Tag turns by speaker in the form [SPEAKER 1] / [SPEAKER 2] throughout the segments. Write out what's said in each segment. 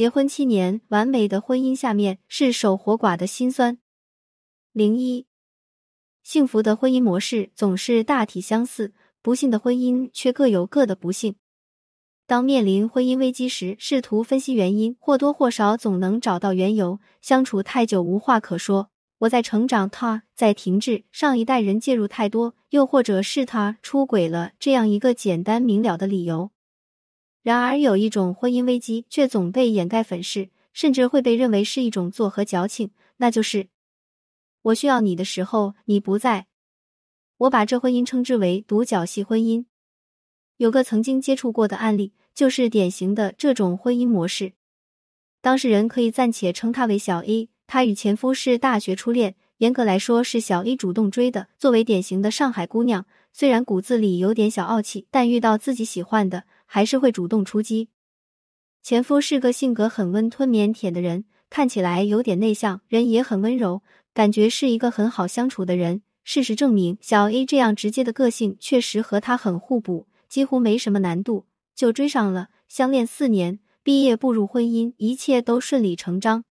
[SPEAKER 1] 结婚七年，完美的婚姻下面是守活寡的辛酸。零一，幸福的婚姻模式总是大体相似，不幸的婚姻却各有各的不幸。当面临婚姻危机时，试图分析原因，或多或少总能找到缘由。相处太久无话可说，我在成长，他在停滞，上一代人介入太多，又或者是他出轨了，这样一个简单明了的理由。然而，有一种婚姻危机却总被掩盖粉饰，甚至会被认为是一种作和矫情，那就是我需要你的时候你不在。我把这婚姻称之为独角戏婚姻。有个曾经接触过的案例。就是典型的这种婚姻模式，当事人可以暂且称她为小 A。她与前夫是大学初恋，严格来说是小 A 主动追的。作为典型的上海姑娘，虽然骨子里有点小傲气，但遇到自己喜欢的，还是会主动出击。前夫是个性格很温吞腼腆的人，看起来有点内向，人也很温柔，感觉是一个很好相处的人。事实证明，小 A 这样直接的个性确实和他很互补，几乎没什么难度。就追上了，相恋四年，毕业步入婚姻，一切都顺理成章。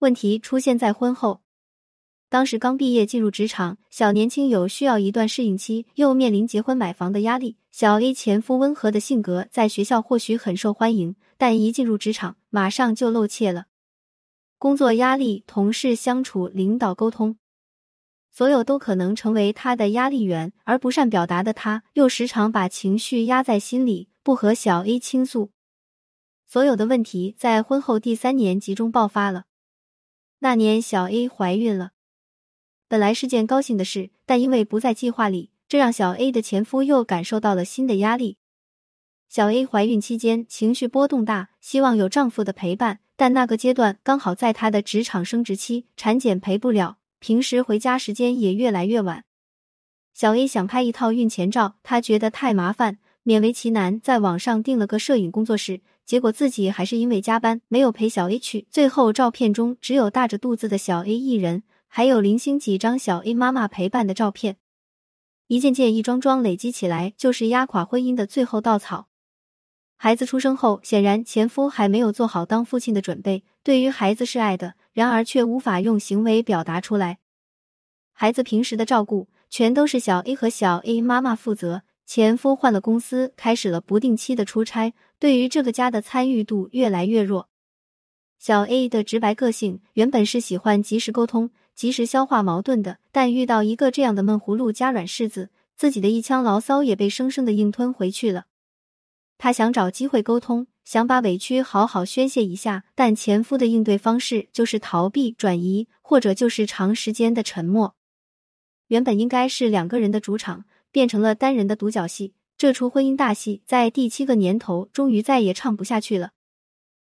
[SPEAKER 1] 问题出现在婚后，当时刚毕业进入职场，小年轻有需要一段适应期，又面临结婚买房的压力。小 A 前夫温和的性格在学校或许很受欢迎，但一进入职场，马上就露怯了。工作压力、同事相处、领导沟通，所有都可能成为他的压力源。而不善表达的他，又时常把情绪压在心里。不和小 A 倾诉，所有的问题在婚后第三年集中爆发了。那年小 A 怀孕了，本来是件高兴的事，但因为不在计划里，这让小 A 的前夫又感受到了新的压力。小 A 怀孕期间情绪波动大，希望有丈夫的陪伴，但那个阶段刚好在她的职场升职期，产检陪不了，平时回家时间也越来越晚。小 A 想拍一套孕前照，她觉得太麻烦。勉为其难，在网上订了个摄影工作室，结果自己还是因为加班没有陪小 A 去。最后照片中只有大着肚子的小 A 一人，还有零星几张小 A 妈妈陪伴的照片。一件件、一桩桩累积起来，就是压垮婚姻的最后稻草。孩子出生后，显然前夫还没有做好当父亲的准备。对于孩子是爱的，然而却无法用行为表达出来。孩子平时的照顾，全都是小 A 和小 A 妈妈负责。前夫换了公司，开始了不定期的出差，对于这个家的参与度越来越弱。小 A 的直白个性原本是喜欢及时沟通、及时消化矛盾的，但遇到一个这样的闷葫芦加软柿子，自己的一腔牢骚也被生生的硬吞回去了。他想找机会沟通，想把委屈好好宣泄一下，但前夫的应对方式就是逃避、转移，或者就是长时间的沉默。原本应该是两个人的主场。变成了单人的独角戏，这出婚姻大戏在第七个年头终于再也唱不下去了。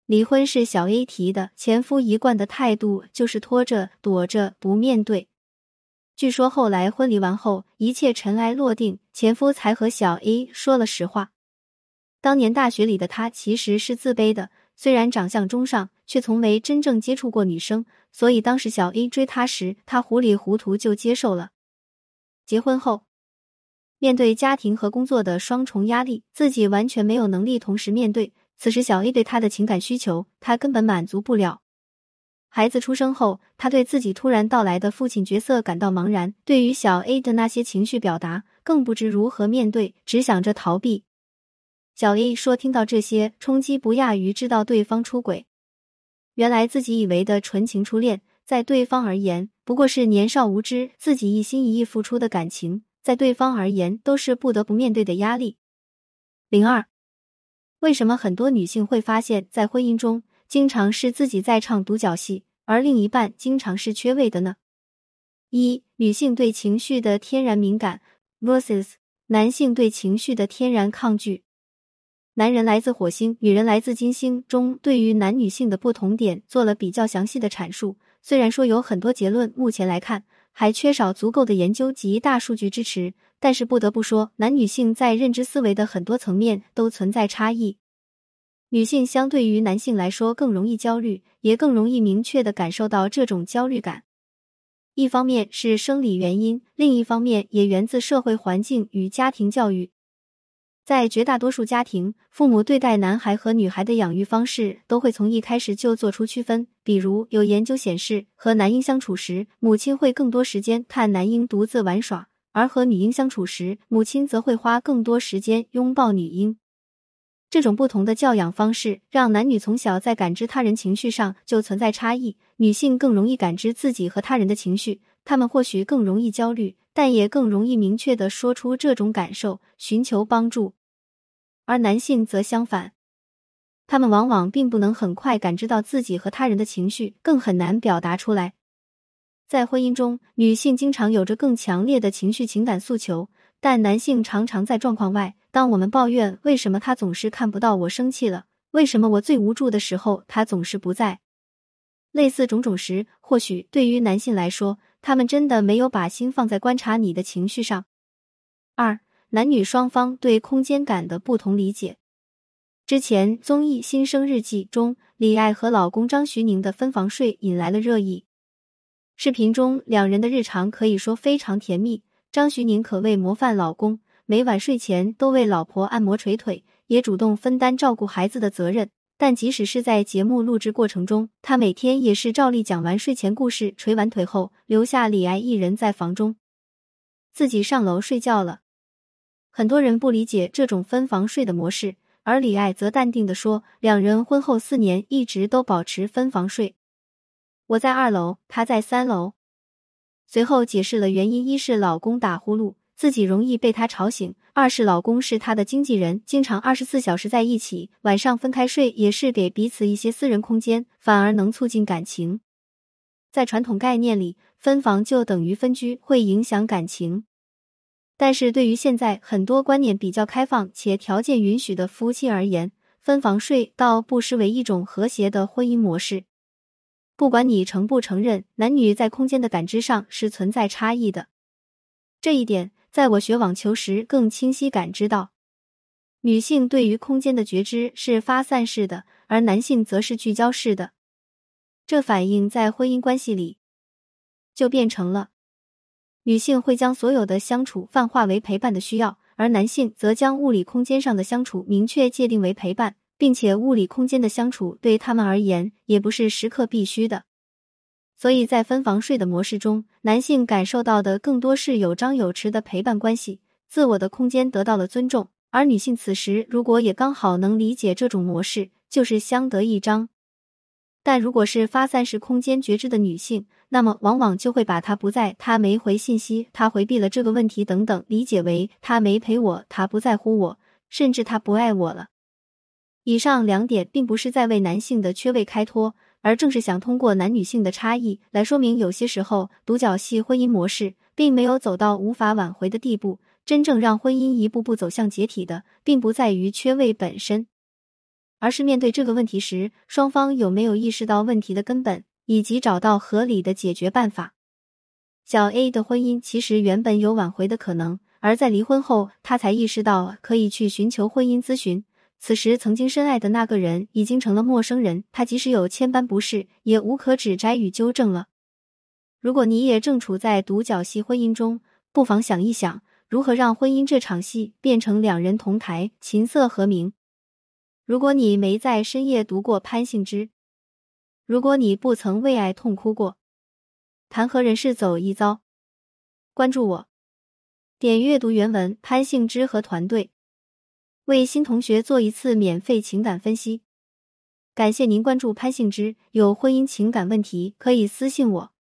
[SPEAKER 1] 离婚是小 A 提的，前夫一贯的态度就是拖着、躲着、不面对。据说后来婚离完后，一切尘埃落定，前夫才和小 A 说了实话。当年大学里的他其实是自卑的，虽然长相中上，却从没真正接触过女生，所以当时小 A 追他时，他糊里糊涂就接受了。结婚后。面对家庭和工作的双重压力，自己完全没有能力同时面对。此时，小 A 对他的情感需求，他根本满足不了。孩子出生后，他对自己突然到来的父亲角色感到茫然，对于小 A 的那些情绪表达，更不知如何面对，只想着逃避。小 A 说：“听到这些，冲击不亚于知道对方出轨。原来自己以为的纯情初恋，在对方而言，不过是年少无知、自己一心一意付出的感情。”在对方而言，都是不得不面对的压力。零二，为什么很多女性会发现，在婚姻中经常是自己在唱独角戏，而另一半经常是缺位的呢？一、女性对情绪的天然敏感 versus 男性对情绪的天然抗拒。男人来自火星，女人来自金星中，对于男女性的不同点做了比较详细的阐述。虽然说有很多结论，目前来看。还缺少足够的研究及大数据支持，但是不得不说，男女性在认知思维的很多层面都存在差异。女性相对于男性来说更容易焦虑，也更容易明确的感受到这种焦虑感。一方面是生理原因，另一方面也源自社会环境与家庭教育。在绝大多数家庭，父母对待男孩和女孩的养育方式都会从一开始就做出区分。比如，有研究显示，和男婴相处时，母亲会更多时间看男婴独自玩耍；而和女婴相处时，母亲则会花更多时间拥抱女婴。这种不同的教养方式，让男女从小在感知他人情绪上就存在差异。女性更容易感知自己和他人的情绪，她们或许更容易焦虑。但也更容易明确的说出这种感受，寻求帮助，而男性则相反，他们往往并不能很快感知到自己和他人的情绪，更很难表达出来。在婚姻中，女性经常有着更强烈的情绪情感诉求，但男性常常在状况外。当我们抱怨为什么他总是看不到我生气了，为什么我最无助的时候他总是不在，类似种种时，或许对于男性来说。他们真的没有把心放在观察你的情绪上。二、男女双方对空间感的不同理解。之前综艺《新生日记》中，李艾和老公张徐宁的分房睡引来了热议。视频中两人的日常可以说非常甜蜜，张徐宁可谓模范老公，每晚睡前都为老婆按摩捶腿，也主动分担照顾孩子的责任。但即使是在节目录制过程中，他每天也是照例讲完睡前故事、捶完腿后，留下李艾一人在房中，自己上楼睡觉了。很多人不理解这种分房睡的模式，而李艾则淡定的说：“两人婚后四年一直都保持分房睡，我在二楼，他在三楼。”随后解释了原因：一是老公打呼噜。自己容易被他吵醒。二是老公是他的经纪人，经常二十四小时在一起，晚上分开睡也是给彼此一些私人空间，反而能促进感情。在传统概念里，分房就等于分居，会影响感情。但是对于现在很多观念比较开放且条件允许的夫妻而言，分房睡倒不失为一种和谐的婚姻模式。不管你承不承认，男女在空间的感知上是存在差异的，这一点。在我学网球时，更清晰感知到，女性对于空间的觉知是发散式的，而男性则是聚焦式的。这反映在婚姻关系里，就变成了女性会将所有的相处泛化为陪伴的需要，而男性则将物理空间上的相处明确界定为陪伴，并且物理空间的相处对他们而言也不是时刻必须的。所以在分房睡的模式中，男性感受到的更多是有张有弛的陪伴关系，自我的空间得到了尊重；而女性此时如果也刚好能理解这种模式，就是相得益彰。但如果是发散式空间觉知的女性，那么往往就会把她不在、他没回信息、他回避了这个问题等等理解为他没陪我、他不在乎我，甚至他不爱我了。以上两点并不是在为男性的缺位开脱。而正是想通过男女性的差异来说明，有些时候独角戏婚姻模式并没有走到无法挽回的地步。真正让婚姻一步步走向解体的，并不在于缺位本身，而是面对这个问题时，双方有没有意识到问题的根本，以及找到合理的解决办法。小 A 的婚姻其实原本有挽回的可能，而在离婚后，他才意识到可以去寻求婚姻咨询。此时，曾经深爱的那个人已经成了陌生人，他即使有千般不适，也无可指摘与纠正了。如果你也正处在独角戏婚姻中，不妨想一想，如何让婚姻这场戏变成两人同台，琴瑟和鸣。如果你没在深夜读过潘幸之，如果你不曾为爱痛哭过，谈何人世走一遭？关注我，点阅读原文。潘幸之和团队。为新同学做一次免费情感分析，感谢您关注潘幸之。有婚姻情感问题可以私信我。